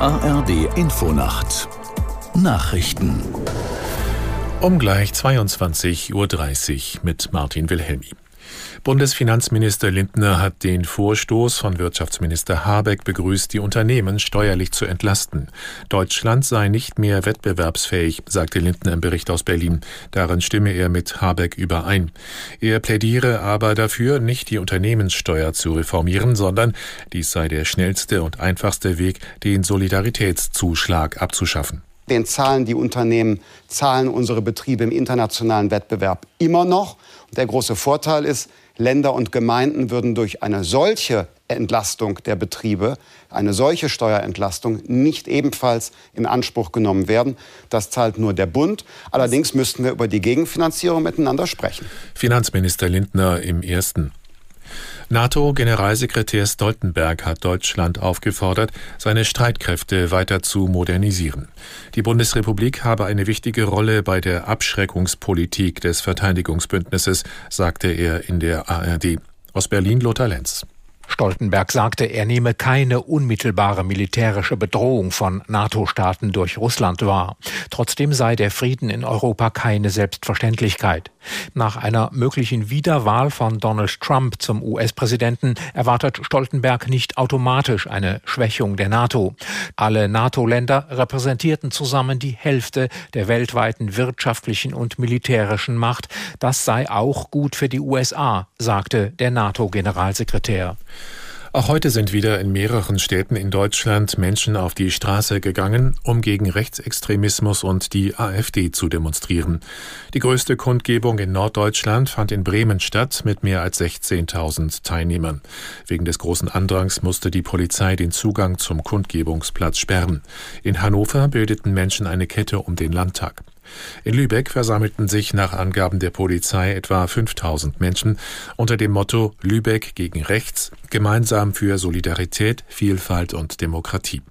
ARD Infonacht Nachrichten um gleich 22.30 Uhr mit Martin Wilhelmi. Bundesfinanzminister Lindner hat den Vorstoß von Wirtschaftsminister Habeck begrüßt, die Unternehmen steuerlich zu entlasten. Deutschland sei nicht mehr wettbewerbsfähig, sagte Lindner im Bericht aus Berlin. Darin stimme er mit Habeck überein. Er plädiere aber dafür, nicht die Unternehmenssteuer zu reformieren, sondern dies sei der schnellste und einfachste Weg, den Solidaritätszuschlag abzuschaffen. Den zahlen die Unternehmen, zahlen unsere Betriebe im internationalen Wettbewerb immer noch. Der große Vorteil ist, Länder und Gemeinden würden durch eine solche Entlastung der Betriebe, eine solche Steuerentlastung nicht ebenfalls in Anspruch genommen werden. Das zahlt nur der Bund. Allerdings müssten wir über die Gegenfinanzierung miteinander sprechen. Finanzminister Lindner im ersten. NATO-Generalsekretär Stoltenberg hat Deutschland aufgefordert, seine Streitkräfte weiter zu modernisieren. Die Bundesrepublik habe eine wichtige Rolle bei der Abschreckungspolitik des Verteidigungsbündnisses, sagte er in der ARD. Aus Berlin Lothar Lenz. Stoltenberg sagte, er nehme keine unmittelbare militärische Bedrohung von NATO-Staaten durch Russland wahr. Trotzdem sei der Frieden in Europa keine Selbstverständlichkeit. Nach einer möglichen Wiederwahl von Donald Trump zum US-Präsidenten erwartet Stoltenberg nicht automatisch eine Schwächung der NATO. Alle NATO-Länder repräsentierten zusammen die Hälfte der weltweiten wirtschaftlichen und militärischen Macht. Das sei auch gut für die USA, sagte der NATO-Generalsekretär. Auch heute sind wieder in mehreren Städten in Deutschland Menschen auf die Straße gegangen, um gegen Rechtsextremismus und die AfD zu demonstrieren. Die größte Kundgebung in Norddeutschland fand in Bremen statt mit mehr als 16.000 Teilnehmern. Wegen des großen Andrangs musste die Polizei den Zugang zum Kundgebungsplatz sperren. In Hannover bildeten Menschen eine Kette um den Landtag. In Lübeck versammelten sich nach Angaben der Polizei etwa 5000 Menschen unter dem Motto Lübeck gegen rechts, gemeinsam für Solidarität, Vielfalt und Demokratie.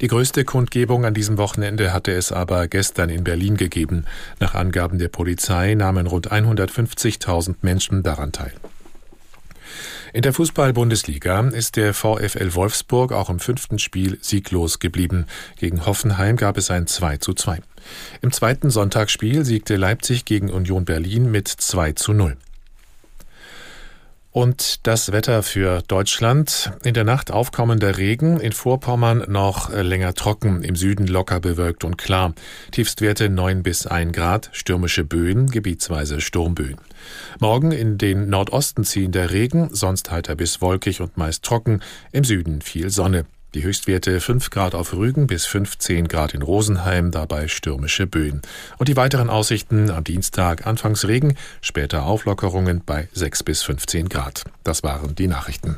Die größte Kundgebung an diesem Wochenende hatte es aber gestern in Berlin gegeben. Nach Angaben der Polizei nahmen rund 150.000 Menschen daran teil. In der Fußball-Bundesliga ist der VfL Wolfsburg auch im fünften Spiel sieglos geblieben. Gegen Hoffenheim gab es ein 2 zu 2. Im zweiten Sonntagsspiel siegte Leipzig gegen Union Berlin mit 2 zu 0. Und das Wetter für Deutschland. In der Nacht aufkommender Regen, in Vorpommern noch länger trocken, im Süden locker bewölkt und klar. Tiefstwerte 9 bis 1 Grad, stürmische Böen, gebietsweise Sturmböen. Morgen in den Nordosten ziehen der Regen, sonst heiter bis wolkig und meist trocken, im Süden viel Sonne. Die Höchstwerte 5 Grad auf Rügen bis 15 Grad in Rosenheim, dabei stürmische Böen. Und die weiteren Aussichten am Dienstag anfangs Regen, später Auflockerungen bei 6 bis 15 Grad. Das waren die Nachrichten.